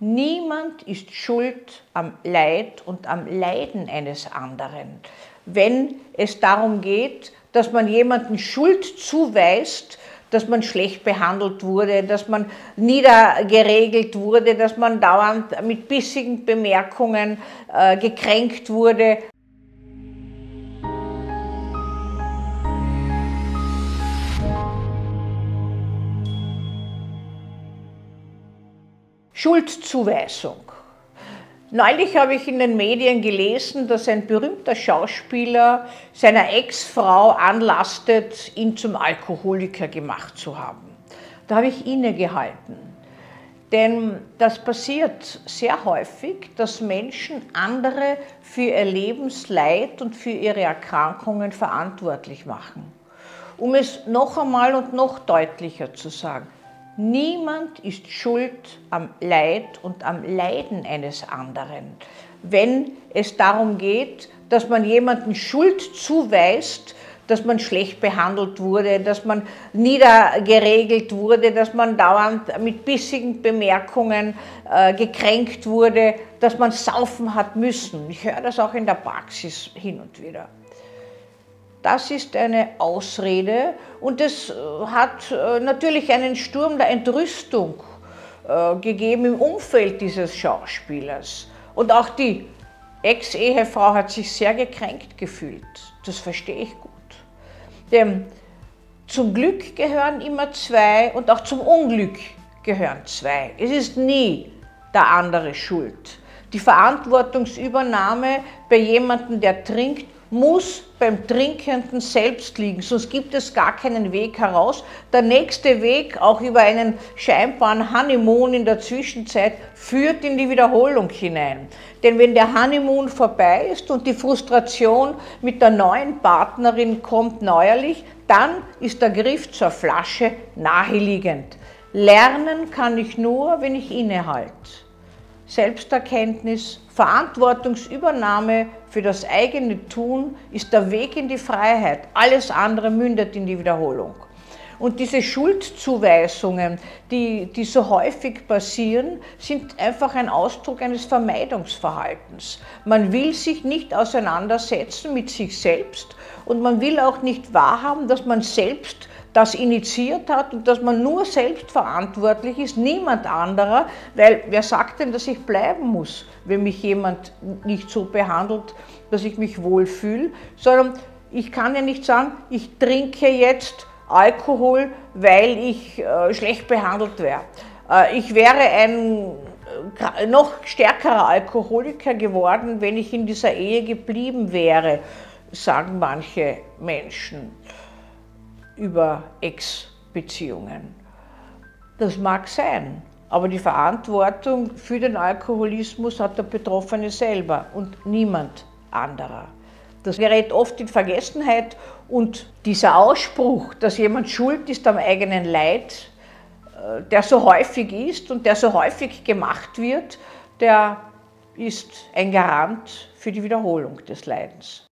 Niemand ist schuld am Leid und am Leiden eines anderen. Wenn es darum geht, dass man jemanden Schuld zuweist, dass man schlecht behandelt wurde, dass man niedergeregelt wurde, dass man dauernd mit bissigen Bemerkungen äh, gekränkt wurde. Schuldzuweisung. Neulich habe ich in den Medien gelesen, dass ein berühmter Schauspieler seiner Ex-Frau anlastet, ihn zum Alkoholiker gemacht zu haben. Da habe ich innegehalten. Denn das passiert sehr häufig, dass Menschen andere für ihr Lebensleid und für ihre Erkrankungen verantwortlich machen. Um es noch einmal und noch deutlicher zu sagen, Niemand ist schuld am Leid und am Leiden eines anderen. Wenn es darum geht, dass man jemanden Schuld zuweist, dass man schlecht behandelt wurde, dass man niedergeregelt wurde, dass man dauernd mit bissigen Bemerkungen äh, gekränkt wurde, dass man saufen hat müssen. Ich höre das auch in der Praxis hin und wieder. Das ist eine Ausrede und es äh, hat äh, natürlich einen Sturm der Entrüstung äh, gegeben im Umfeld dieses Schauspielers. Und auch die Ex-Ehefrau hat sich sehr gekränkt gefühlt. Das verstehe ich gut. Denn zum Glück gehören immer zwei und auch zum Unglück gehören zwei. Es ist nie der andere schuld. Die Verantwortungsübernahme bei jemandem, der trinkt, muss beim Trinkenden selbst liegen, sonst gibt es gar keinen Weg heraus. Der nächste Weg, auch über einen scheinbaren Honeymoon in der Zwischenzeit, führt in die Wiederholung hinein. Denn wenn der Honeymoon vorbei ist und die Frustration mit der neuen Partnerin kommt neuerlich, dann ist der Griff zur Flasche naheliegend. Lernen kann ich nur, wenn ich innehalte. Selbsterkenntnis, Verantwortungsübernahme für das eigene Tun ist der Weg in die Freiheit. Alles andere mündet in die Wiederholung. Und diese Schuldzuweisungen, die, die so häufig passieren, sind einfach ein Ausdruck eines Vermeidungsverhaltens. Man will sich nicht auseinandersetzen mit sich selbst und man will auch nicht wahrhaben, dass man selbst das initiiert hat und dass man nur selbst verantwortlich ist, niemand anderer, weil wer sagt denn, dass ich bleiben muss, wenn mich jemand nicht so behandelt, dass ich mich wohlfühle, sondern ich kann ja nicht sagen, ich trinke jetzt Alkohol, weil ich äh, schlecht behandelt wäre. Äh, ich wäre ein äh, noch stärkerer Alkoholiker geworden, wenn ich in dieser Ehe geblieben wäre, sagen manche Menschen über Ex-Beziehungen. Das mag sein, aber die Verantwortung für den Alkoholismus hat der Betroffene selber und niemand anderer. Das gerät oft in Vergessenheit und dieser Ausspruch, dass jemand schuld ist am eigenen Leid, äh, der so häufig ist und der so häufig gemacht wird, der ist ein Garant für die Wiederholung des Leidens.